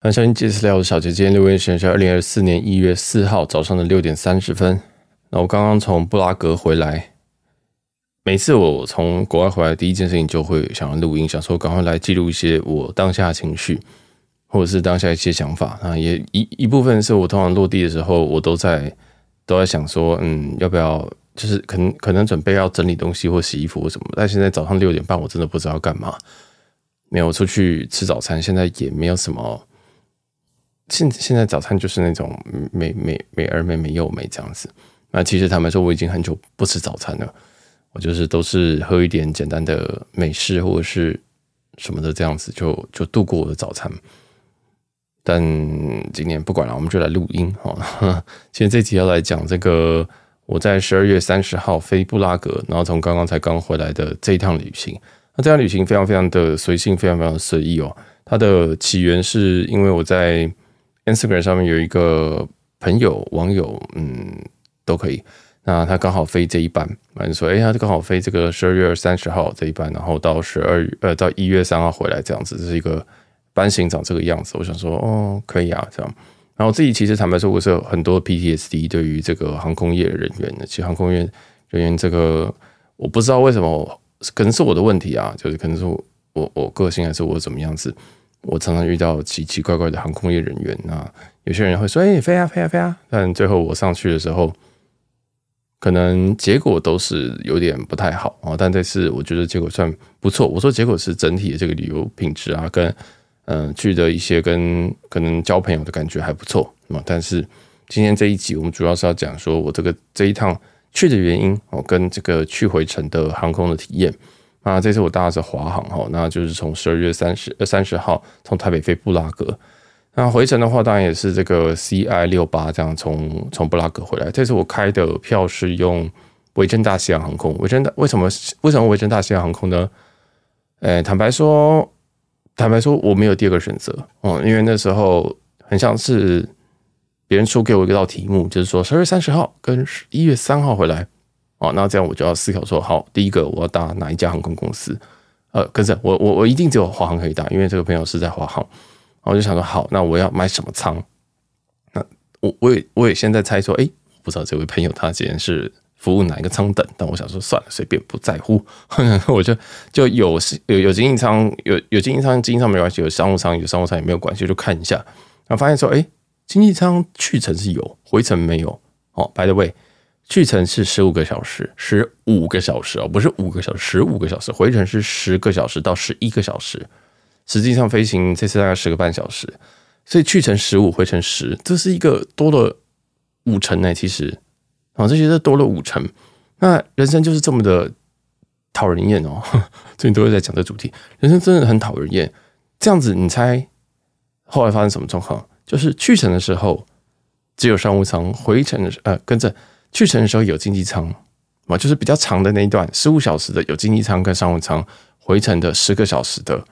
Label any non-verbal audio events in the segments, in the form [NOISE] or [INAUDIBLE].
欢迎收听杰私聊的小姐，今天录音时间是二零二四年一月四号早上的六点三十分。那我刚刚从布拉格回来，每次我从国外回来，第一件事情就会想要录音，想说赶快来记录一些我当下的情绪，或者是当下一些想法啊。也一一部分是我通常落地的时候，我都在都在想说，嗯，要不要就是可能可能准备要整理东西或洗衣服或什么。但现在早上六点半，我真的不知道干嘛，没有出去吃早餐，现在也没有什么。现现在早餐就是那种美美美而美美又美这样子。那其实坦白说，我已经很久不吃早餐了。我就是都是喝一点简单的美式或者是什么的这样子就，就度过我的早餐。但今年不管了，我们就来录音哈。[LAUGHS] 今天这集要来讲这个我在十二月三十号飞布拉格，然后从刚刚才刚回来的这一趟旅行。那这趟旅行非常非常的随性，非常非常的随意哦。它的起源是因为我在。Instagram 上面有一个朋友网友，嗯，都可以。那他刚好飞这一班，反正说，哎、他刚好飞这个十二月三十号这一班，然后到十二月呃到一月三号回来这样子，这是一个班型长这个样子。我想说，哦，可以啊，这样。然后我自己其实坦白说，我是有很多 PTSD 对于这个航空业人员的。其实航空业人员这个，我不知道为什么，可能是我的问题啊，就是可能是我我我个性还是我怎么样子。我常常遇到奇奇怪怪的航空业人员啊，有些人会说：“哎，飞啊飞啊飞啊！”但最后我上去的时候，可能结果都是有点不太好啊。但这次我觉得结果算不错。我说结果是整体的这个旅游品质啊，跟嗯去的一些跟可能交朋友的感觉还不错啊。但是今天这一集我们主要是要讲说我这个这一趟去的原因哦，跟这个去回程的航空的体验。那这次我搭的是华航哈，那就是从十二月三十呃三十号从台北飞布拉格，那回程的话当然也是这个 CI 六八这样从从布拉格回来。这次我开的票是用维珍大西洋航空，维珍大为什么为什么维珍大西洋航空呢？呃，坦白说，坦白说我没有第二个选择哦，因为那时候很像是别人出给我一道题目，就是说十二月三十号跟一月三号回来。哦，那这样我就要思考说，好，第一个我要搭哪一家航空公司？呃，可是我我我一定只有华航可以搭，因为这个朋友是在华航。我就想说，好，那我要买什么舱？那我我也我也现在猜说，哎，不知道这位朋友他今天是服务哪一个舱等？但我想说，算了，随便不在乎，[LAUGHS] 我就就有有有经济舱，有有经济舱，经济舱没关系；有商务舱，有商务舱也没有关系，就看一下。然后发现说，哎，经济舱去程是有，回程没有。哦，by the way。去程是十五个小时，十五个小时哦，不是五个小时，十五个小时。回程是十个小时到十一个小时，实际上飞行这次大概十个半小时，所以去程十五，回程十，这是一个多了五成呢。其实啊，这些都多了五成。那人生就是这么的讨人厌哦，[LAUGHS] 最近都会在讲这主题，人生真的很讨人厌。这样子，你猜后来发生什么状况？就是去程的时候只有商务舱，回程的时呃跟着。去程的时候有经济舱啊，就是比较长的那一段，十五小时的有经济舱跟商务舱；回程的十个小时的，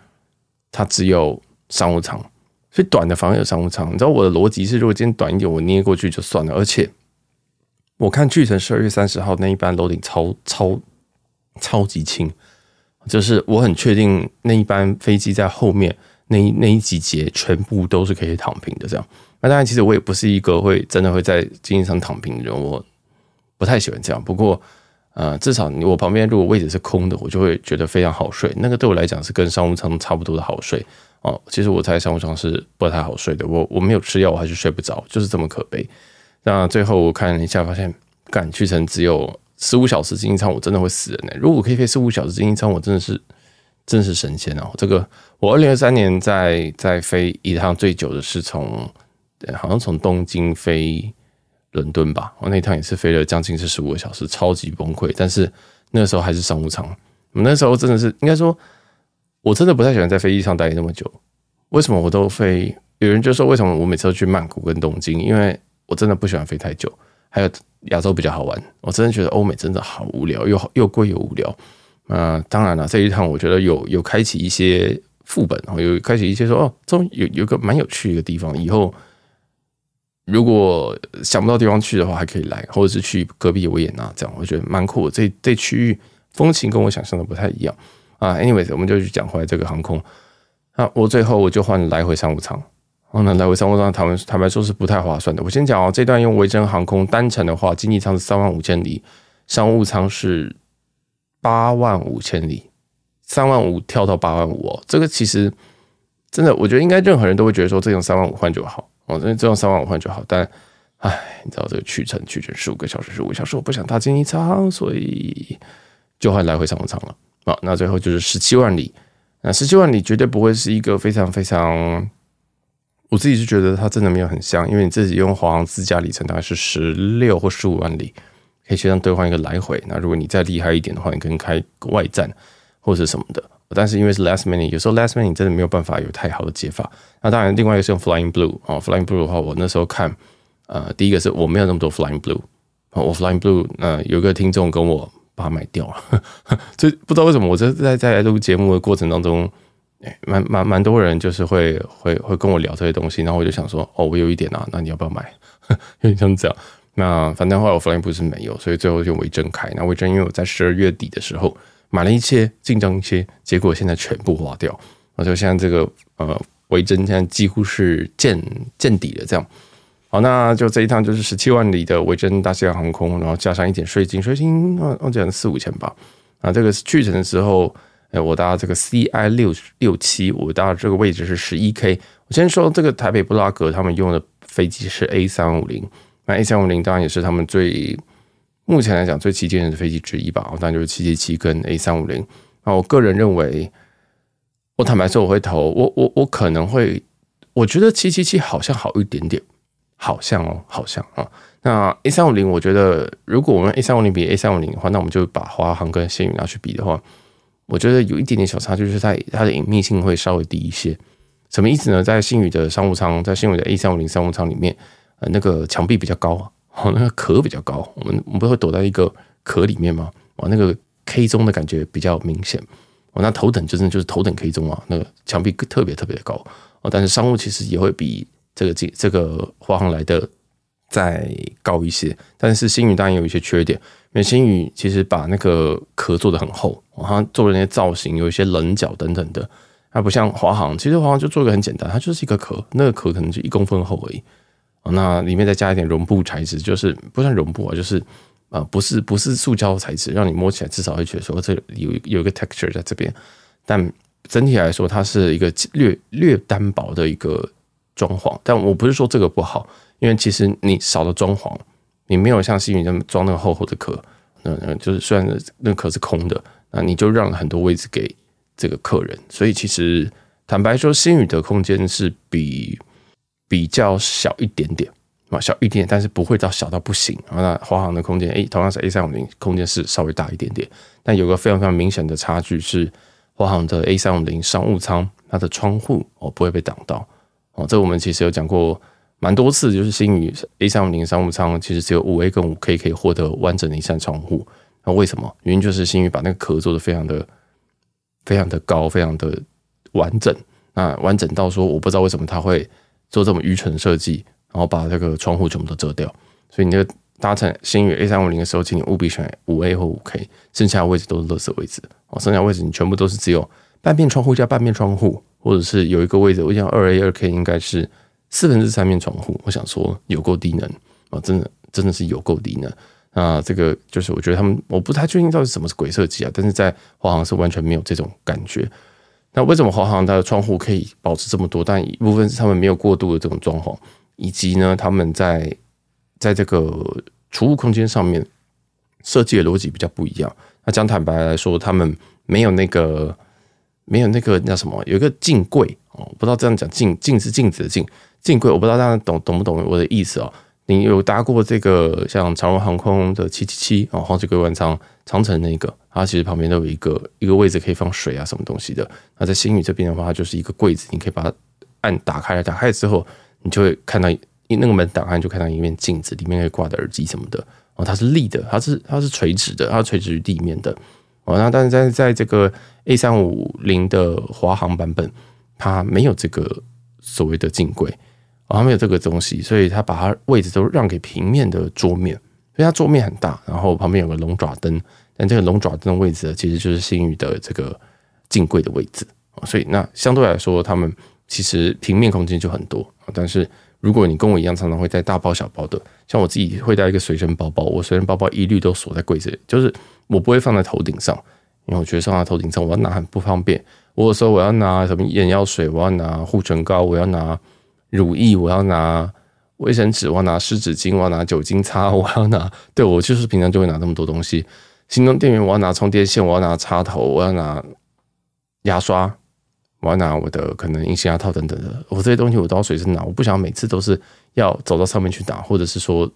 它只有商务舱。所以短的反而有商务舱。你知道我的逻辑是，如果今天短一点，我捏过去就算了。而且我看去程十二月三十号那一班楼顶超超超级轻，就是我很确定那一班飞机在后面那一那一几节全部都是可以躺平的。这样，那当然，其实我也不是一个会真的会在经济舱躺平的人，我。不太喜欢这样，不过，呃，至少我旁边如果位置是空的，我就会觉得非常好睡。那个对我来讲是跟商务舱差不多的好睡哦。其实我在商务舱是不太好睡的，我我没有吃药，我还是睡不着，就是这么可悲。那最后我看了一下，发现赶去程只有十五小时经济舱，我真的会死人呢。如果可以飞十五小时经济舱，我真的是真是神仙哦。这个我二零二三年在在飞一趟最久的是从，好像从东京飞。伦敦吧，我那一趟也是飞了将近是十五个小时，超级崩溃。但是那时候还是商务舱，我那时候真的是应该说，我真的不太喜欢在飞机上待那么久。为什么我都飞？有人就说，为什么我每次都去曼谷跟东京？因为我真的不喜欢飞太久。还有亚洲比较好玩，我真的觉得欧美真的好无聊，又又贵又无聊。那当然了，这一趟我觉得有有开启一些副本，有开启一些说哦，终于有有个蛮有趣的地方，以后。如果想不到地方去的话，还可以来，或者是去隔壁维也纳这样，我觉得蛮酷的。这这区域风情跟我想象的不太一样啊。Anyways，我们就去讲回来这个航空。那我最后我就换来回商务舱哦，那来回商务舱坦白坦白说是不太划算的。我先讲哦，这段用维珍航空单程的话，经济舱是三万五千里，商务舱是八万五千里，三万五跳到八万五哦。这个其实真的，我觉得应该任何人都会觉得说，这种三万五换就好哦，这这种三万五换就好。但唉，你知道这个去程去程十五个小时，十五个小时，我不想搭经济舱，所以就换来回商务舱了。好，那最后就是十七万里。那十七万里绝对不会是一个非常非常，我自己是觉得它真的没有很像，因为你自己用华航自驾里程大概是十六或十五万里，可以先这样兑换一个来回。那如果你再厉害一点的话，你可能开外站或者什么的。但是因为是 last minute，有时候 last minute 真的没有办法有太好的解法。那当然，另外一个是用 Flying Blue 啊，Flying Blue 的话，我那时候看，呃，第一个是我没有那么多 Flying Blue，我 Flying Blue，呃，有一个听众跟我。把它买掉了，[LAUGHS] 所以不知道为什么，我在在在录节目的过程当中，蛮蛮蛮多人就是会会会跟我聊这些东西，然后我就想说，哦，我有一点啊，那你要不要买？[LAUGHS] 有点像这样。那反正后来我 flying blue 是没有，所以最后就维珍开。那维珍因为我在十二月底的时候买了一些，进账一些，结果现在全部花掉，那就现在这个呃维珍现在几乎是见见底了这样。好，那就这一趟就是十七万里的维珍大西洋航空，然后加上一点税金，税金啊，我讲四五千吧。啊，这个去程的时候，哎，我搭这个 CI 六六七，我搭这个位置是十一 K。我先说这个台北布拉格他们用的飞机是 A 三五零，那 A 三五零当然也是他们最目前来讲最旗舰的飞机之一吧。当然就是七七七跟 A 三五零。那我个人认为，我坦白说我会投，我我我可能会，我觉得七七七好像好一点点。好像哦，好像啊。那 A 三五零，我觉得如果我们 A 三五零比 A 三五零的话，那我们就把华航跟新宇拿去比的话，我觉得有一点点小差距，就是在它的隐秘性会稍微低一些。什么意思呢？在新宇的商务舱，在新宇的 A 三五零商务舱里面，呃，那个墙壁比较高啊，哦，那个壳比较高，我们我们不会躲在一个壳里面吗？哇，那个 K 中的感觉比较明显。哦，那头等真的就是头等 K 中啊，那个墙壁特别特别的高。哦，但是商务其实也会比。这个这这个华航来的再高一些，但是星宇当然有一些缺点，因为星宇其实把那个壳做得很厚，它做的那些造型有一些棱角等等的，它不像华航，其实华航就做一个很简单，它就是一个壳，那个壳可能就一公分厚而已，那里面再加一点绒布材质，就是不算绒布啊，就是啊不是不是塑胶材质，让你摸起来至少会觉得说这有有一个 texture 在这边，但整体来说它是一个略略单薄的一个。装潢，但我不是说这个不好，因为其实你少了装潢，你没有像新宇那么装那个厚厚的壳，嗯嗯，就是虽然那壳是空的，那你就让了很多位置给这个客人，所以其实坦白说，新宇的空间是比比较小一点点啊，小一点点，但是不会到小到不行啊。那华航的空间，诶，同样是 A 三五零，空间是稍微大一点点，但有个非常非常明显的差距是，华航的 A 三五零商务舱，它的窗户哦不会被挡到。哦，这我们其实有讲过蛮多次，就是星宇 A 三五零商务舱其实只有五 A 跟五 K 可以获得完整的一扇窗户。那为什么？原因就是星宇把那个壳做得非常的、非常的高，非常的完整。那完整到说，我不知道为什么它会做这么愚蠢的设计，然后把这个窗户全部都遮掉。所以你就搭乘星宇 A 三五零的时候，请你务必选五 A 或五 K，剩下的位置都是垃圾位置。哦，剩下位置你全部都是只有半面窗户加半面窗户。或者是有一个位置，我想二 A 二 K 应该是四分之三面窗户，我想说有够低能啊，真的真的是有够低能啊！这个就是我觉得他们，我不太确定到底什么是鬼设计啊，但是在华航是完全没有这种感觉。那为什么华航它的窗户可以保持这么多？但一部分是他们没有过度的这种装潢，以及呢，他们在在这个储物空间上面设计的逻辑比较不一样。那讲坦白来说，他们没有那个。没有那个叫什么，有一个镜柜哦，不知道这样讲镜镜是镜子的镜镜柜，我不知道大家懂懂不懂我的意思哦。你有搭过这个像长荣航空的七七七哦，黄水龟湾舱长城那个，它其实旁边都有一个一个位置可以放水啊什么东西的。那在星宇这边的话，它就是一个柜子，你可以把它按打开来，打开之后，你就会看到那个门打开就看到一面镜子，里面可以挂的耳机什么的哦，它是立的，它是它是垂直的，它是垂直于地面的。哦，那但是在在这个 A 三五零的华航版本，它没有这个所谓的镜柜，哦，它没有这个东西，所以它把它位置都让给平面的桌面，所以它桌面很大，然后旁边有个龙爪灯，但这个龙爪灯的位置其实就是新宇的这个镜柜的位置，所以那相对来说，他们其实平面空间就很多，但是如果你跟我一样，常常会带大包小包的，像我自己会带一个随身包包，我随身包包一律都锁在柜子里，就是我不会放在头顶上，因为我觉得放在头顶上我要拿很不方便。我有时候我要拿什么眼药水，我要拿护唇膏，我要拿乳液，我要拿卫生纸，我要拿湿纸巾，我要拿酒精擦，[LAUGHS] 我要拿，对，我就是平常就会拿那么多东西。行动电源，我要拿充电线，我要拿插头，我要拿牙刷，我要拿我的可能隐形牙套等等的。我这些东西我都要随身拿，我不想每次都是要走到上面去拿，或者是说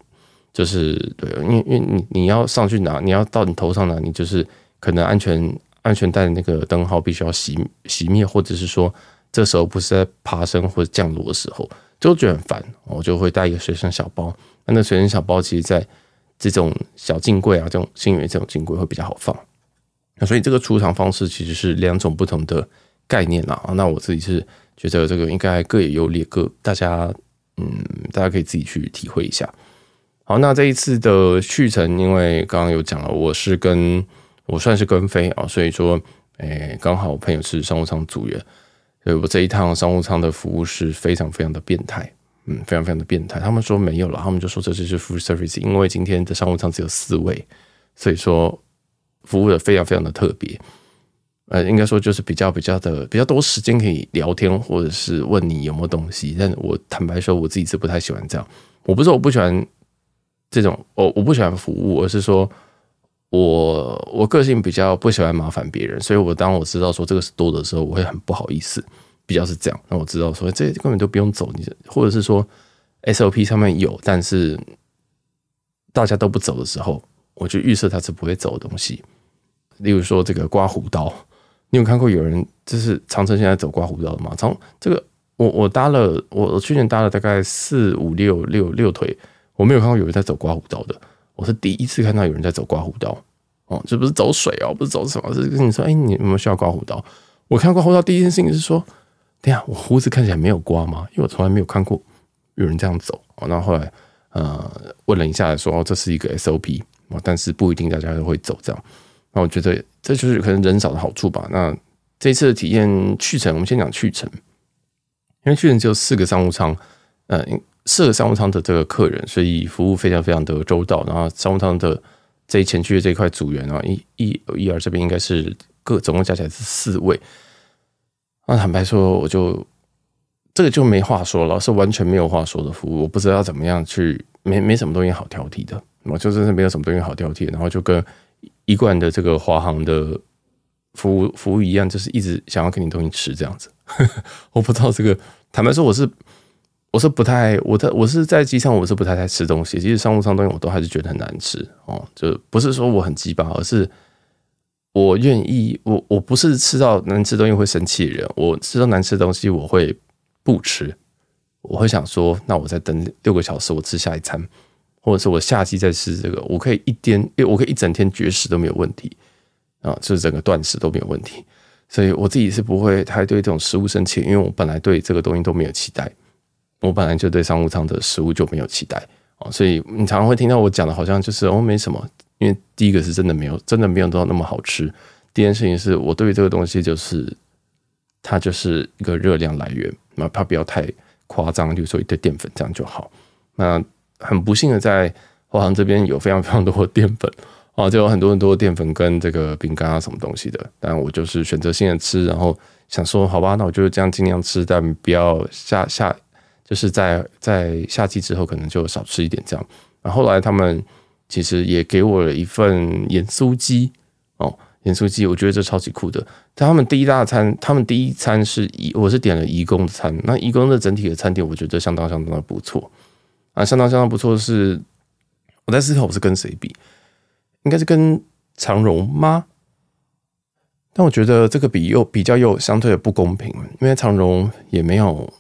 就是对，因为因为你你要上去拿，你要到你头上拿，你就是可能安全安全带的那个灯号必须要熄熄灭，或者是说这时候不是在爬升或者降落的时候，就觉得很烦，我就会带一个随身小包。那那随身小包其实在。这种小镜柜啊，这种星宇这种镜柜会比较好放。那所以这个储藏方式其实是两种不同的概念啦。那我自己是觉得这个应该各有优劣，各大家嗯，大家可以自己去体会一下。好，那这一次的去程，因为刚刚有讲了，我是跟我算是跟飞啊，所以说，诶，刚好我朋友是商务舱组员，所以我这一趟商务舱的服务是非常非常的变态。嗯，非常非常的变态。他们说没有了，他们就说这就是 full service，因为今天的商务舱只有四位，所以说服务的非常非常的特别。呃，应该说就是比较比较的比较多时间可以聊天，或者是问你有没有东西。但我坦白说，我自己是不太喜欢这样。我不是我不喜欢这种，我我不喜欢服务，而是说我我个性比较不喜欢麻烦别人，所以我当我知道说这个是多的时候，我会很不好意思。比较是这样，那我知道说这根本都不用走，你或者是说 SOP 上面有，但是大家都不走的时候，我就预设它是不会走的东西。例如说这个刮胡刀，你有看过有人就是长城现在走刮胡刀的吗？从这个我我搭了，我去年搭了大概四五六六六腿，我没有看过有人在走刮胡刀的，我是第一次看到有人在走刮胡刀哦，这不是走水哦，不是走什么，是跟你说，哎，你有没有需要刮胡刀？我看刮胡刀第一件事情是说。对呀，我胡子看起来没有刮吗？因为我从来没有看过有人这样走。然后后来呃问了一下，说哦这是一个 SOP，但是不一定大家都会走这样。那我觉得这就是可能人少的好处吧。那这次的体验去程，我们先讲去程，因为去程只有四个商务舱，呃，四个商务舱的这个客人，所以服务非常非常的周到。然后商务舱的这一前区的这一块组员啊，一、一、一、二这边应该是各总共加起来是四位。那坦白说，我就这个就没话说了，是完全没有话说的服务。我不知道怎么样去，没没什么东西好挑剔的，我就真是没有什么东西好挑剔。然后就跟一贯的这个华航的服务服务一样，就是一直想要给你东西吃这样子。[LAUGHS] 我不知道这个，坦白说，我是我是不太，我在我是在机场，我是不太爱吃东西。其实商务舱东西我都还是觉得很难吃哦，就不是说我很鸡巴，而是。我愿意，我我不是吃到难吃东西会生气的人。我吃到难吃的东西，我会不吃。我会想说，那我再等六个小时，我吃下一餐，或者是我下机再吃这个，我可以一天，因为我可以一整天绝食都没有问题啊，就是整个断食都没有问题。所以我自己是不会太对这种食物生气，因为我本来对这个东西都没有期待，我本来就对商务舱的食物就没有期待啊，所以你常常会听到我讲的，好像就是哦没什么。因为第一个是真的没有，真的没有到那么好吃。第二件事情是我对于这个东西就是，它就是一个热量来源，那它不要太夸张，就说一堆淀粉这样就好。那很不幸的在华航这边有非常非常多的淀粉啊，就有很多很多的淀粉跟这个饼干啊什么东西的。但我就是选择性的吃，然后想说好吧，那我就这样尽量吃，但不要下下就是在在夏季之后可能就少吃一点这样。然后来他们。其实也给我了一份盐酥鸡哦，盐酥鸡，我觉得这超级酷的。他们第一大餐，他们第一餐是以我是点了颐宫的餐，那颐宫的整体的餐点，我觉得相当相当的不错啊，相当相当不错。是我在思考我是跟谁比，应该是跟长荣吗？但我觉得这个比又比较又相对的不公平，因为长荣也没有。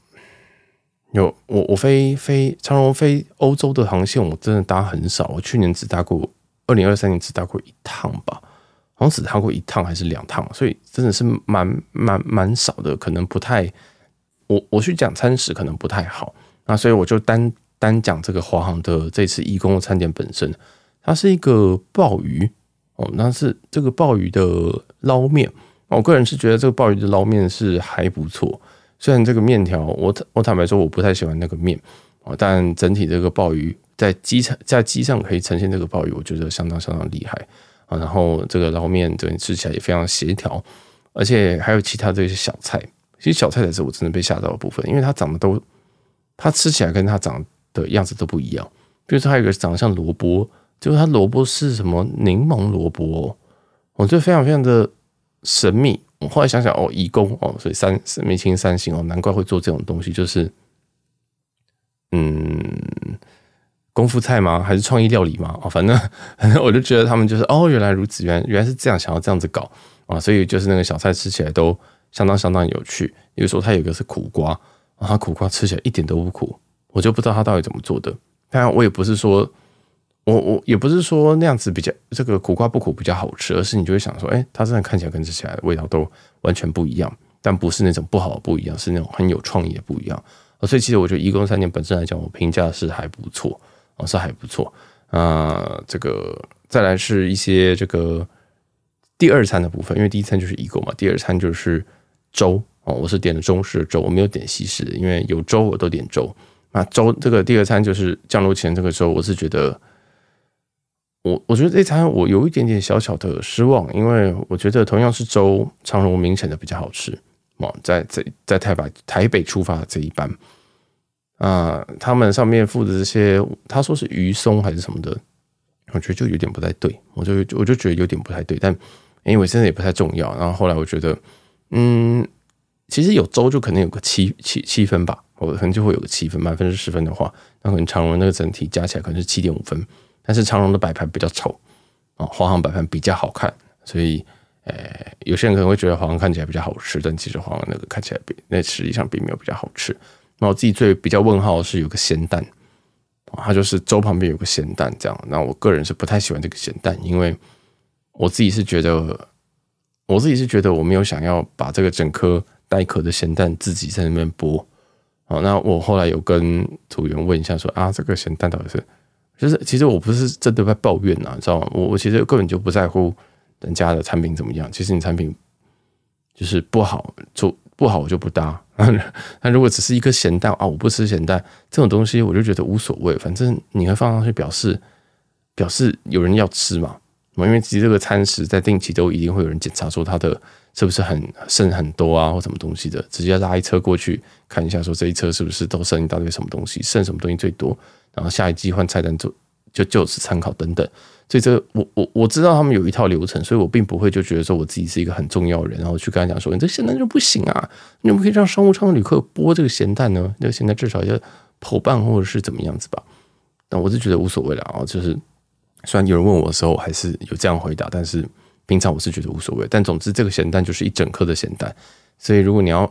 有我我飞飞长荣飞欧洲的航线，我真的搭很少。我去年只搭过，二零二三年只搭过一趟吧，好像只搭过一趟还是两趟，所以真的是蛮蛮蛮少的，可能不太。我我去讲餐食可能不太好，那所以我就单单讲这个华航的这次义工的餐点本身，它是一个鲍鱼哦，那是这个鲍鱼的捞面，我个人是觉得这个鲍鱼的捞面是还不错。虽然这个面条，我我坦白说我不太喜欢那个面啊，但整体这个鲍鱼在机场在机上可以呈现这个鲍鱼，我觉得相当相当厉害啊。然后这个捞面整体吃起来也非常协调，而且还有其他这些小菜，其实小菜才是我真的被吓到的部分，因为它长得都，它吃起来跟它长的样子都不一样。比如说还有一个长得像萝卜，就是它萝卜是什么柠檬萝卜，我觉得非常非常的神秘。我后来想想，哦，颐宫哦，所以三米其林三星哦，难怪会做这种东西，就是，嗯，功夫菜吗？还是创意料理吗？哦，反正反正 [LAUGHS] 我就觉得他们就是哦，原来如此，原来原来是这样，想要这样子搞啊，所以就是那个小菜吃起来都相当相当有趣。比如说它有一个是苦瓜，啊，它苦瓜吃起来一点都不苦，我就不知道它到底怎么做的。当然，我也不是说。我我也不是说那样子比较这个苦瓜不苦比较好吃，而是你就会想说，哎，它真的看起来跟吃起来的味道都完全不一样，但不是那种不好不一样，是那种很有创意的不一样。所以其实我觉得颐宫三年本身来讲，我评价是还不错，哦，是还不错。啊、这个再来是一些这个第二餐的部分，因为第一餐就是颐宫嘛，第二餐就是粥哦，我是点的中式的粥，我没有点西式的，因为有粥我都点粥。那粥这个第二餐就是降落前这个粥，我是觉得。我我觉得这餐我有一点点小小的失望，因为我觉得同样是粥，长荣明显的比较好吃。哦，在在在台北台北出发的这一班，啊、他们上面附的这些，他说是鱼松还是什么的，我觉得就有点不太对，我就我就觉得有点不太对，但因为真的也不太重要。然后后来我觉得，嗯，其实有粥就可能有个七七七分吧，我可能就会有个七分，满分是十分的话，那可能长荣那个整体加起来可能是七点五分。但是长荣的摆盘比较丑啊，华航摆盘比较好看，所以呃，有些人可能会觉得华航看起来比较好吃，但其实华航那个看起来比那实际上并没有比较好吃。那我自己最比较问号是有个咸蛋，它就是粥旁边有个咸蛋这样。那我个人是不太喜欢这个咸蛋，因为我自己是觉得，我自己是觉得我没有想要把这个整颗带壳的咸蛋自己在那边剥。好，那我后来有跟组员问一下说啊，这个咸蛋到底是？就是其实我不是真的在抱怨呐，你知道吗？我我其实根本就不在乎人家的产品怎么样。其实你产品就是不好就不好，我就不搭。[LAUGHS] 那如果只是一个咸蛋啊，我不吃咸蛋这种东西，我就觉得无所谓。反正你会放上去表示表示有人要吃嘛。因为其实这个餐食在定期都一定会有人检查，说它的是不是很剩很多啊，或什么东西的，直接拉一车过去看一下，说这一车是不是都剩一大堆什么东西，剩什么东西最多。然后下一季换菜单就就就此参考等等，所以这个我我我知道他们有一套流程，所以我并不会就觉得说我自己是一个很重要的人，然后去跟他讲说，你这咸蛋就不行啊，你怎么可以让商务舱的旅客剥这个咸蛋呢？那个咸蛋至少要剖半或者是怎么样子吧？但我是觉得无所谓了啊，就是虽然有人问我的时候，还是有这样回答，但是平常我是觉得无所谓。但总之这个咸蛋就是一整颗的咸蛋，所以如果你要。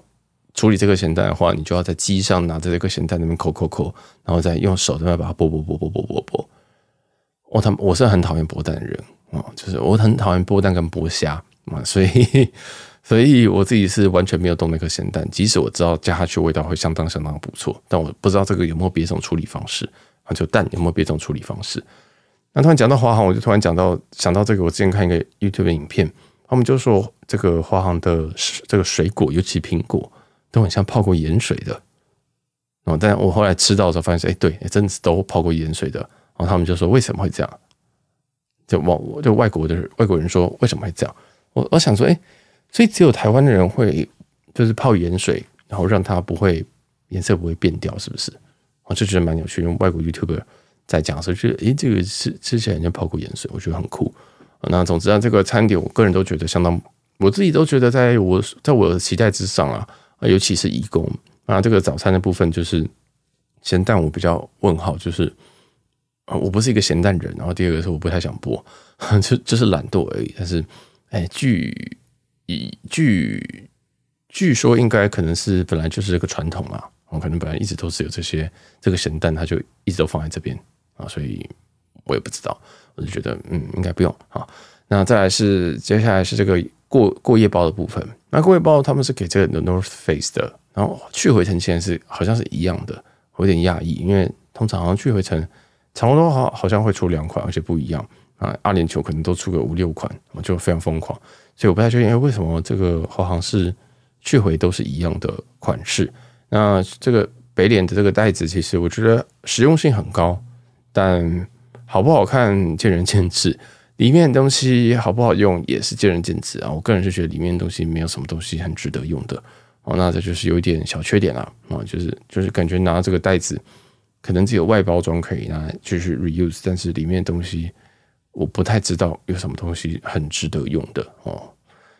处理这个咸蛋的话，你就要在机上拿着这个咸蛋那边抠抠抠，然后再用手在那把它剥剥剥剥剥剥剥。我他我是很讨厌剥蛋的人啊，就是我很讨厌剥蛋跟剥虾啊，所以 [LAUGHS] 所以我自己是完全没有动那颗咸蛋，即使我知道加下去味道会相当相当不错，但我不知道这个有没有别种处理方式啊，就蛋有没有别种处理方式。那突然讲到华航，我就突然讲到想到这个，我之前看一个 YouTube 影片，他们就说这个华航的这个水果，尤其苹果。都很像泡过盐水的，哦，但我后来吃到的时候发现，哎，对，真的是都泡过盐水的。然后他们就说为什么会这样？就往就外国的外国人说为什么会这样？我我想说，哎，所以只有台湾的人会就是泡盐水，然后让它不会颜色不会变掉，是不是？我就觉得蛮有趣，用外国 YouTuber 在讲的时候，觉得哎，这个吃吃起来像泡过盐水，我觉得很酷。那总之啊，这个餐点我个人都觉得相当，我自己都觉得在我在我的期待之上啊。尤其是义工啊，这个早餐的部分就是咸蛋，我比较问号，就是啊，我不是一个咸蛋人。然后第二个是我不太想播，[LAUGHS] 就就是懒惰而已。但是，哎，据以据据说应该可能是本来就是这个传统嘛，我可能本来一直都是有这些这个咸蛋，它就一直都放在这边啊，所以我也不知道，我就觉得嗯，应该不用啊。那再来是接下来是这个。过过夜包的部分，那过夜包他们是给这个 The North Face 的，然后去回程钱是好像是一样的，我有点讶异，因为通常去回程长荣都好好像会出两款，而且不一样啊，阿联酋可能都出个五六款，我就非常疯狂，所以我不太确定，为什么这个华航是去回都是一样的款式。那这个北脸的这个袋子，其实我觉得实用性很高，但好不好看见仁见智。里面的东西好不好用也是见仁见智啊。我个人是觉得里面的东西没有什么东西很值得用的哦。那这就是有一点小缺点啦啊，就是就是感觉拿这个袋子，可能只有外包装可以拿来继续 reuse，但是里面的东西我不太知道有什么东西很值得用的哦。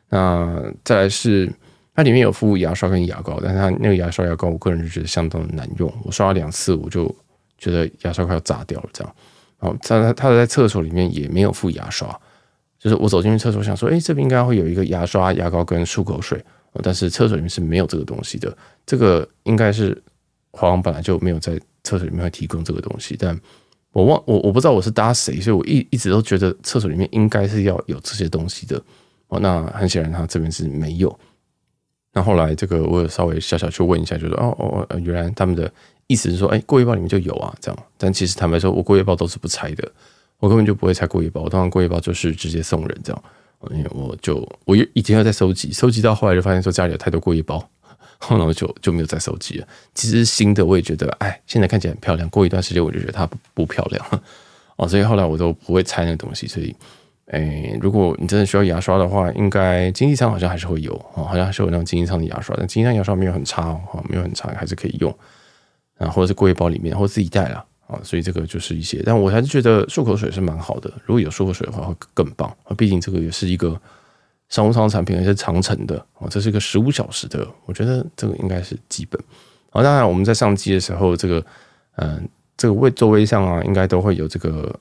那再来是它里面有附牙刷跟牙膏，但是它那个牙刷牙膏，我个人是觉得相当的难用。我刷了两次，我就觉得牙刷快要炸掉了这样。哦，他他他在厕所里面也没有附牙刷，就是我走进去厕所想说，哎，这边应该会有一个牙刷、牙膏跟漱口水，但是厕所里面是没有这个东西的。这个应该是华航本来就没有在厕所里面会提供这个东西，但我忘我我不知道我是搭谁，所以我一一直都觉得厕所里面应该是要有这些东西的。哦，那很显然他这边是没有。那后来这个我有稍微小小去问一下，就说哦哦，原来他们的。意思是说，哎、过夜包里面就有啊，这样。但其实坦白说，我过夜包都是不拆的，我根本就不会拆过夜包。我通常过夜包就是直接送人这样，因为我就我以前要在收集，收集到后来就发现说家里有太多过夜包，[LAUGHS] 后来我就就没有再收集了。其实新的我也觉得，哎，现在看起来很漂亮，过一段时间我就觉得它不，不漂亮 [LAUGHS] 哦，所以后来我都不会拆那个东西。所以，哎、如果你真的需要牙刷的话，应该经济舱好像还是会有哦，好像还是有那种经济舱的牙刷，但经济舱牙刷没有很差哦，没有很差，还是可以用。啊，或者是过夜包里面，或自己带了啊，所以这个就是一些，但我还是觉得漱口水是蛮好的。如果有漱口水的话，会更棒啊。毕竟这个也是一个商务舱产品，也是长程的啊，这是一个十五小时的，我觉得这个应该是基本。啊，当然我们在上机的时候，这个嗯，这个位座位上啊，应该都会有这个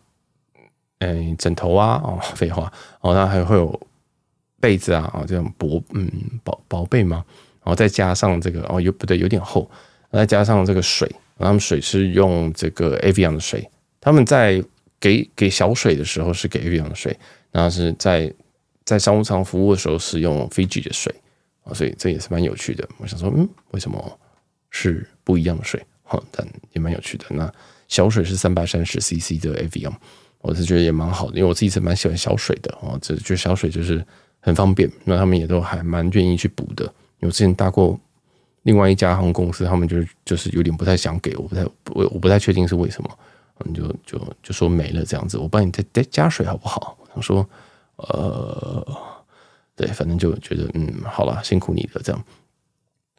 嗯枕头啊，哦，废话，哦，那还会有被子啊，啊，这种薄嗯薄薄被吗？然后再加上这个哦，有不对，有点厚。再加上这个水，他们水是用这个 Avion 的水。他们在给给小水的时候是给 Avion 的水，然后是在在商务舱服务的时候是用 Fiji 的水啊，所以这也是蛮有趣的。我想说，嗯，为什么是不一样的水？哈，但也蛮有趣的。那小水是三百三十 CC 的 Avion，我是觉得也蛮好的，因为我自己是蛮喜欢小水的哦，这觉得小水就是很方便。那他们也都还蛮愿意去补的，因为之前搭过。另外一家航空公司，他们就是就是有点不太想给，我不太我我不太确定是为什么，你就就就说没了这样子，我帮你再再加水好不好？我说，呃，对，反正就觉得嗯，好了，辛苦你了这样。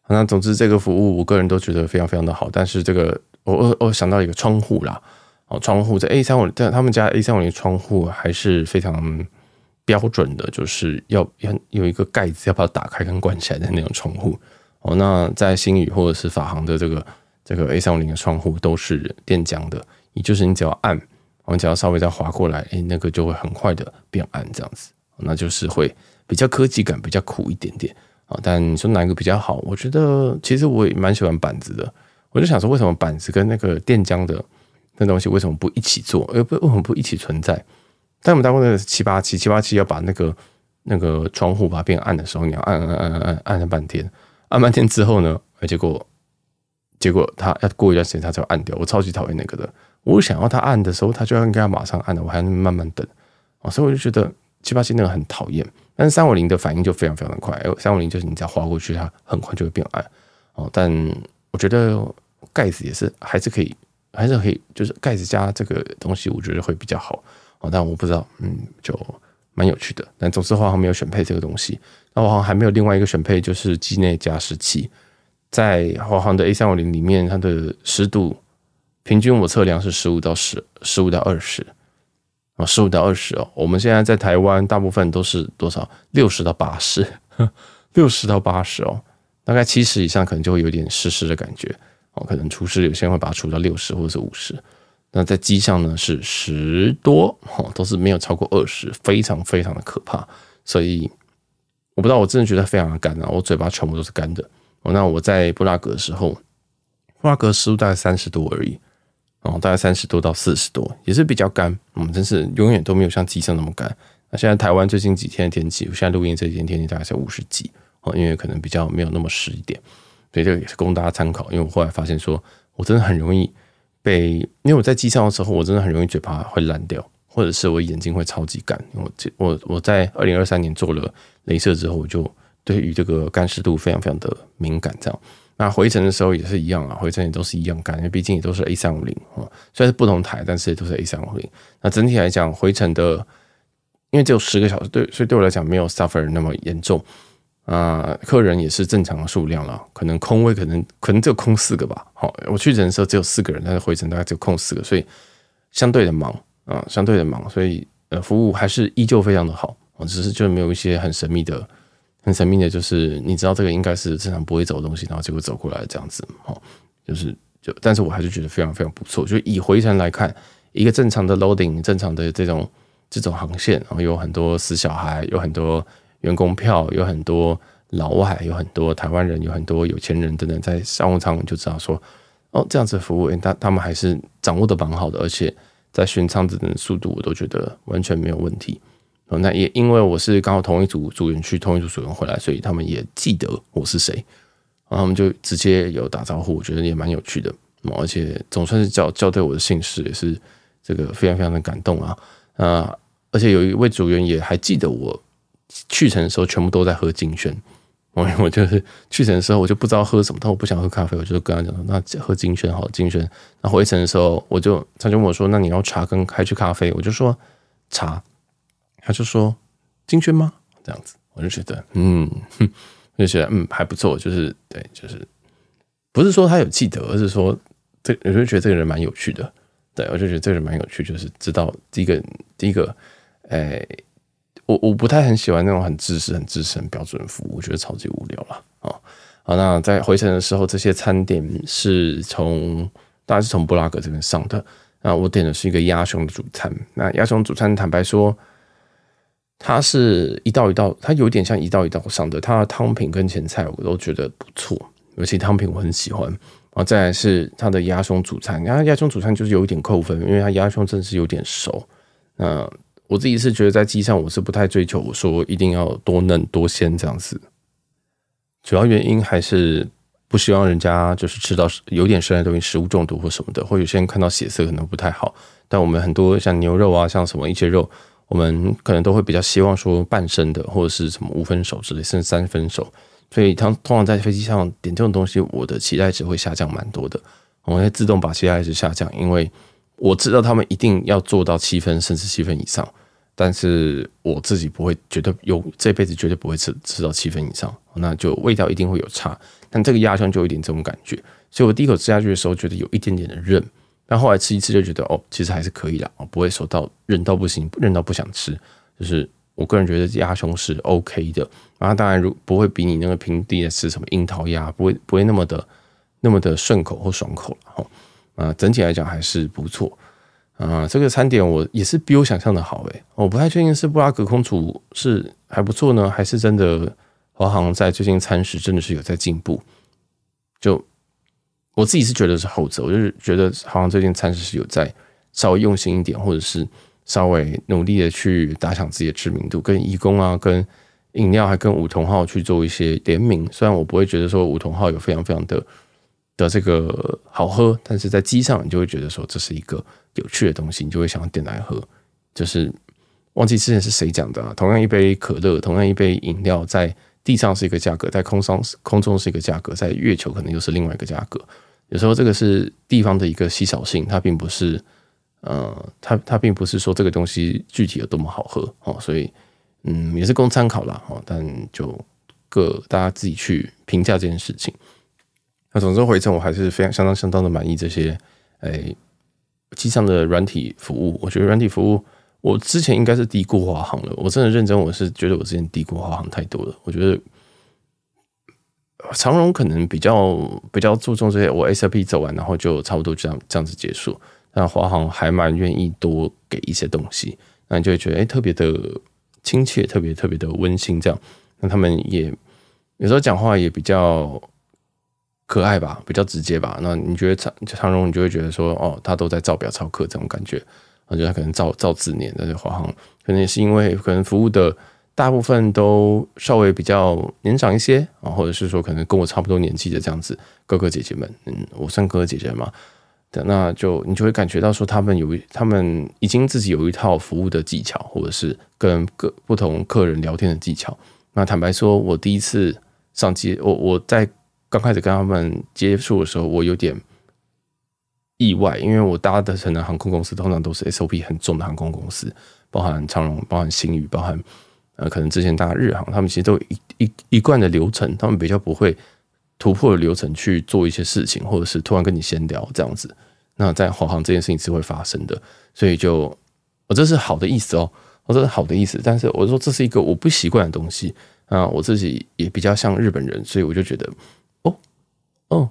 那总之这个服务我个人都觉得非常非常的好，但是这个我我我想到一个窗户啦，哦，窗户在 A 三五，但他们家 A 三五零窗户还是非常标准的，就是要要有一个盖子，要把它打开跟关起来的那种窗户。哦，那在星宇或者是法航的这个这个 A 三五零的窗户都是电浆的，也就是你只要按，我们只要稍微再划过来，诶，那个就会很快的变暗这样子，那就是会比较科技感，比较酷一点点啊。但你说哪一个比较好？我觉得其实我也蛮喜欢板子的，我就想说为什么板子跟那个电浆的那东西为什么不一起做？呃，不，为什么不一起存在？但我们当过那个七八七七八七要把那个那个窗户把它变暗的时候，你要按按按按按按了半天。按半天之后呢，结果结果他要过一段时间他才会按掉，我超级讨厌那个的。我想要他按的时候，他就要应该要马上按的，我还能慢慢等啊，所以我就觉得七八七那个很讨厌。但是三五零的反应就非常非常的快，三五零就是你只要滑过去，它很快就会变暗哦。但我觉得盖子也是还是可以，还是可以，就是盖子加这个东西，我觉得会比较好哦。但我不知道，嗯，就蛮有趣的。但总之华航没有选配这个东西。那我好像还没有另外一个选配，就是机内加湿器。在华航的 A 三五零里面，它的湿度平均我测量是十五到十，十五到二十啊，十五到二十哦。我们现在在台湾大部分都是多少？六十到八十，[LAUGHS] 六十到八十哦。大概七十以上可能就会有点湿湿的感觉哦。可能厨师有些人会把它除到六十或者是五十。那在机上呢是十多哦，都是没有超过二十，非常非常的可怕。所以。我不知道，我真的觉得非常的干啊！我嘴巴全部都是干的。哦，那我在布拉格的时候，布拉格湿度大概三十多而已，哦，大概三十多到四十多，也是比较干。嗯，真是永远都没有像机上那么干。那现在台湾最近几天的天气，我现在录音这几天天气大概是五十几哦，因为可能比较没有那么湿一点，所以这个也是供大家参考。因为我后来发现说，我真的很容易被，因为我在机上的时候，我真的很容易嘴巴会烂掉。或者是我眼睛会超级干，我这我我在二零二三年做了镭射之后，我就对于这个干湿度非常非常的敏感，这样。那回程的时候也是一样啊，回程也都是一样干，因为毕竟也都是 A 三五零啊，虽然是不同台，但是也都是 A 三五零。那整体来讲，回程的因为只有十个小时，对，所以对我来讲没有 suffer 那么严重啊、客人也是正常的数量了，可能空位可能可能只有空四个吧。好，我去程的时候只有四个人，但是回程大概只有空四个，所以相对的忙啊、相对的忙，所以呃，服务还是依旧非常的好。只是就没有一些很神秘的。很神秘的，就是你知道这个应该是正常不会走的东西，然后结果走过来这样子，哦，就是就，但是我还是觉得非常非常不错。就以回程来看，一个正常的 loading，正常的这种这种航线，然后有很多死小孩，有很多员工票，有很多老外，有很多台湾人，有很多有钱人等等，在商务舱就知道说，哦，这样子服务，他他们还是掌握的蛮好的，而且在巡舱子的速度，我都觉得完全没有问题。那也因为我是刚好同一组组员去，同一组组员回来，所以他们也记得我是谁，然后他们就直接有打招呼，我觉得也蛮有趣的，而且总算是叫叫对我的姓氏，也是这个非常非常的感动啊！啊，而且有一位组员也还记得我去程的时候全部都在喝金萱，我 [LAUGHS] 我就是去程的时候我就不知道喝什么，但我不想喝咖啡，我就跟他讲说那喝金萱好，金萱。那回程的时候我就他就问我说，那你要茶跟还是咖啡？我就说茶。他就说金萱吗？这样子，我就觉得，嗯，哼，就觉得嗯还不错，就是对，就是不是说他有记得，而是说这我就觉得这个人蛮有趣的，对，我就觉得这个人蛮有趣，就是知道第一个第一个，哎、欸，我我不太很喜欢那种很制式、很制式、很标准服务，我觉得超级无聊了啊。好，那在回程的时候，这些餐点是从当然是从布拉格这边上的，那我点的是一个鸭胸的主餐，那鸭胸主餐坦白说。它是一道一道，它有点像一道一道上的。它的汤品跟前菜我都觉得不错，尤其汤品我很喜欢。然后再来是它的鸭胸主餐，然后鸭胸主餐就是有一点扣分，因为它鸭胸真的是有点熟。那我自己是觉得在机上我是不太追求我说一定要多嫩多鲜这样子，主要原因还是不希望人家就是吃到有点生的东西食物中毒或什么的，或有些人看到血色可能不太好。但我们很多像牛肉啊，像什么一些肉。我们可能都会比较希望说半生的，或者是什么五分熟之类，甚至三分熟。所以，通通常在飞机上点这种东西，我的期待值会下降蛮多的。我会自动把期待值下降，因为我知道他们一定要做到七分，甚至七分以上。但是我自己不会觉得有这辈子绝对不会吃吃到七分以上，那就味道一定会有差。但这个鸭胸就有一点这种感觉，所以我第一口吃下去的时候，觉得有一点点的韧。但后来吃一次就觉得哦，其实还是可以的，不会说到韧到不行，韧到不想吃。就是我个人觉得鸭胸是 OK 的，然后当然如不会比你那个平地的吃什么樱桃鸭，不会不会那么的那么的顺口或爽口了哈。啊，整体来讲还是不错啊。这个餐点我也是比我想象的好诶，我不太确定是布拉格空厨是还不错呢，还是真的华航在最近餐食真的是有在进步，就。我自己是觉得是后者，我就是觉得好像最近餐食是有在稍微用心一点，或者是稍微努力的去打响自己的知名度，跟义工啊，跟饮料，还跟梧桐号去做一些联名。虽然我不会觉得说梧桐号有非常非常的的这个好喝，但是在机上你就会觉得说这是一个有趣的东西，你就会想要点来喝。就是忘记之前是谁讲的啊，同样一杯可乐，同样一杯饮料，在地上是一个价格，在空上空中是一个价格，在月球可能又是另外一个价格。有时候这个是地方的一个稀少性，它并不是，呃，它它并不是说这个东西具体有多么好喝哦，所以嗯，也是供参考啦哦，但就各大家自己去评价这件事情。那总之回程我还是非常相当相当的满意这些诶机上的软体服务，我觉得软体服务我之前应该是低估华航了，我真的认真，我是觉得我之前低估华航太多了，我觉得。长荣可能比较比较注重这些，我 SAP 走完，然后就差不多这样这样子结束。但华航还蛮愿意多给一些东西，那你就会觉得哎、特别的亲切，特别特别的温馨。这样，那他们也有时候讲话也比较可爱吧，比较直接吧。那你觉得长长荣，你就会觉得说，哦，他都在照表操课这种感觉。我觉得他可能照照字念，但是华航可能也是因为可能服务的。大部分都稍微比较年长一些啊，或者是说可能跟我差不多年纪的这样子哥哥姐姐们，嗯，我算哥哥姐姐嘛，那就你就会感觉到说他们有他们已经自己有一套服务的技巧，或者是跟各不同客人聊天的技巧，那坦白说，我第一次上机，我我在刚开始跟他们接触的时候，我有点意外，因为我搭的成的航空公司通常都是 SOP 很重的航空公司，包含长荣、包含新宇、包含呃可能之前搭日航，他们其实都一一一贯的流程，他们比较不会突破流程去做一些事情，或者是突然跟你闲聊这样子。那在华航这件事情是会发生的，所以就我、这是好的意思哦，我、这是好的意思，但是我说这是一个我不习惯的东西啊，我自己也比较像日本人，所以我就觉得哦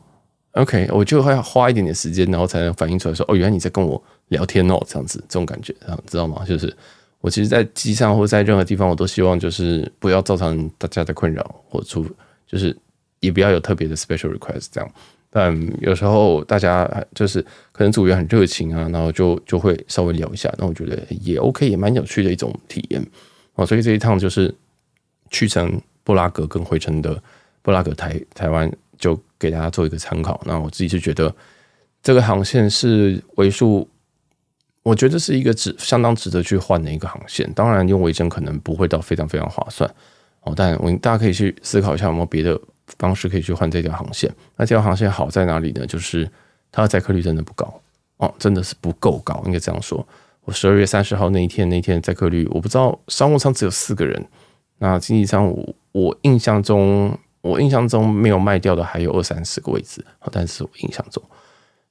，OK，我就会花一点点时间，然后才能反应出来说哦，原来你在跟我聊天哦，这样子这种感觉，啊，知道吗？就是我其实，在机上或在任何地方，我都希望就是不要造成大家的困扰，或出就是也不要有特别的 special request 这样。但有时候大家就是可能组员很热情啊，然后就就会稍微聊一下，那我觉得也 OK，也蛮有趣的一种体验哦。所以这一趟就是去程布拉格跟回程的布拉格台台湾，就给大家做一个参考。那我自己是觉得这个航线是为数，我觉得是一个值相当值得去换的一个航线。当然用维珍可能不会到非常非常划算哦，但我大家可以去思考一下有没有别的。方式可以去换这条航线，那这条航线好在哪里呢？就是它的载客率真的不高哦，真的是不够高，应该这样说。我十二月三十号那一天，那天载客率我不知道，商务舱只有四个人，那经济舱我我印象中我印象中没有卖掉的还有二三十个位置，但是我印象中，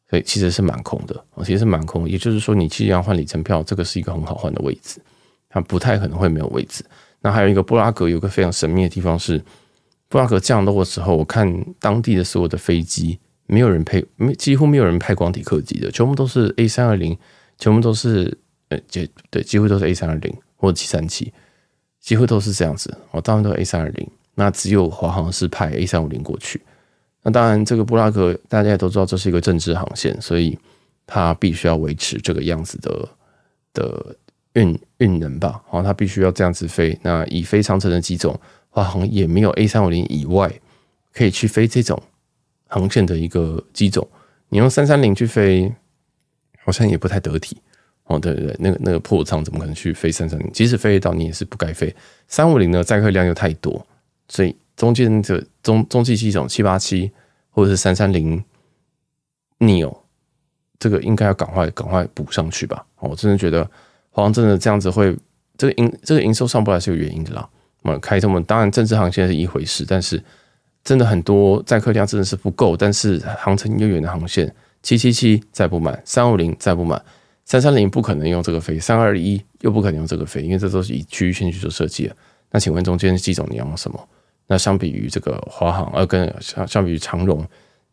所以其实是蛮空的，其实是蛮空。也就是说，你既然换里程票，这个是一个很好换的位置，它不太可能会没有位置。那还有一个布拉格有个非常神秘的地方是。布拉格降落的时候，我看当地的所有的飞机，没有人配，没几乎没有人派光体客机的，全部都是 A 三二零，全部都是呃，对对，几乎都是 A 三二零或者七三七，几乎都是这样子。我当然都是 A 三二零，那只有华航是派 A 三五零过去。那当然，这个布拉格大家也都知道，这是一个政治航线，所以它必须要维持这个样子的的运运能吧。好，它必须要这样子飞。那以非长程的机种。华航也没有 A 三五零以外可以去飞这种航线的一个机种，你用三三零去飞，好像也不太得体哦。对对，那个那个破舱怎么可能去飞三三零？即使飞得到，你也是不该飞。三五零呢，载客量又太多，所以中间的中中继机种七八七或者是三三零 neo，这个应该要赶快赶快补上去吧。我真的觉得华航真的这样子会，这个营这个营收上不来是有原因的啦。我们开这么当然，政治航线是一回事，但是真的很多载客量真的是不够，但是航程又远的航线，七七七载不满，三五零载不满，三三零不可能用这个飞，三二一又不可能用这个飞，因为这都是以区域线去做设计的。那请问中间机种你要用什么？那相比于这个华航，呃跟相相比于长荣，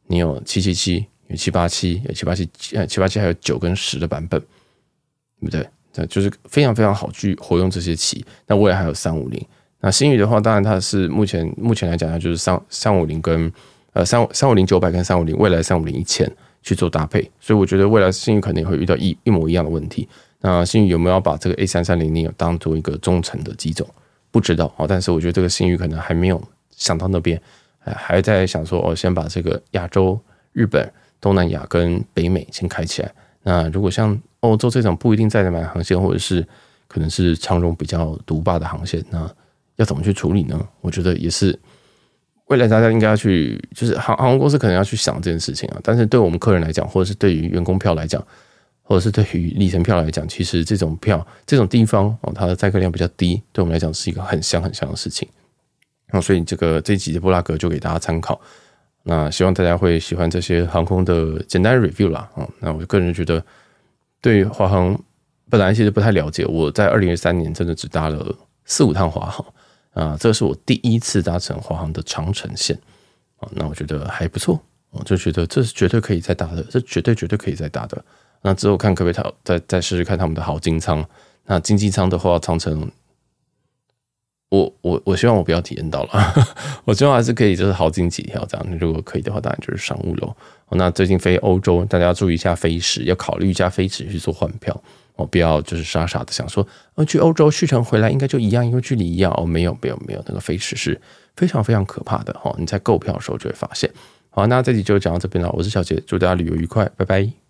你有七七七，有七八七，有七八七，七八七还有九跟十的版本，对不对？这就是非常非常好去活用这些棋。那未来还有三五零。那星宇的话，当然它是目前目前来讲，它就是三三五零跟呃三三五零九百跟三五零未来三五零一千去做搭配，所以我觉得未来星宇肯定会遇到一一模一样的问题。那星宇有没有把这个 A 三三零零当做一个中程的机种？不知道啊，但是我觉得这个信誉可能还没有想到那边，还在想说哦，先把这个亚洲、日本、东南亚跟北美先开起来。那如果像欧洲这种不一定载得满航线，或者是可能是长荣比较独霸的航线，那要怎么去处理呢？我觉得也是未来大家应该要去，就是航航空公司可能要去想这件事情啊。但是对我们客人来讲，或者是对于员工票来讲，或者是对于里程票来讲，其实这种票这种地方哦，它的载客量比较低，对我们来讲是一个很香很香的事情。那所以这个这一集的布拉格就给大家参考。那希望大家会喜欢这些航空的简单 review 啦。啊，那我个人觉得，对于华航本来其实不太了解，我在二零二三年真的只搭了四五趟华航。啊，这是我第一次搭乘华航的长程线啊，那我觉得还不错，我就觉得这是绝对可以再搭的，这绝对绝对可以再搭的。那之后看可不可以再再试试看他们的豪金舱。那经济舱的话，长城，我我我希望我不要体验到了，[LAUGHS] 我希望还是可以，就是豪金几条这样。如果可以的话，当然就是商务喽。那最近飞欧洲，大家要注意一下飞时，要考虑一下飞时去做换票。哦，不要就是傻傻的想说，呃，去欧洲续程回来应该就一样，因为距离一样。哦，没有没有没有，那个飞时是非常非常可怕的。哈，你在购票的时候就会发现。好，那这集就讲到这边了。我是小杰，祝大家旅游愉快，拜拜。